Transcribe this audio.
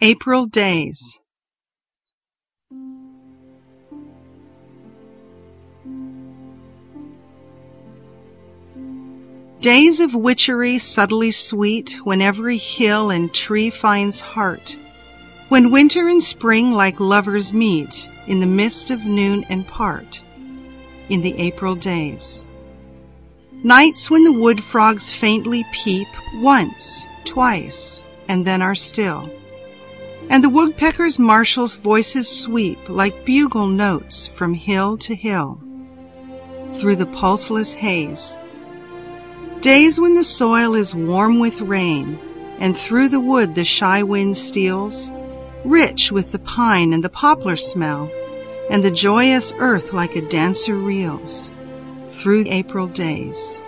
April Days. Days of witchery subtly sweet, when every hill and tree finds heart, when winter and spring like lovers meet in the mist of noon and part, in the April days. Nights when the wood frogs faintly peep once, twice, and then are still, and the woodpecker's martial voices sweep like bugle notes from hill to hill, through the pulseless haze Days when the soil is warm with rain, and through the wood the shy wind steals, rich with the pine and the poplar smell, and the joyous earth like a dancer reels, through April days.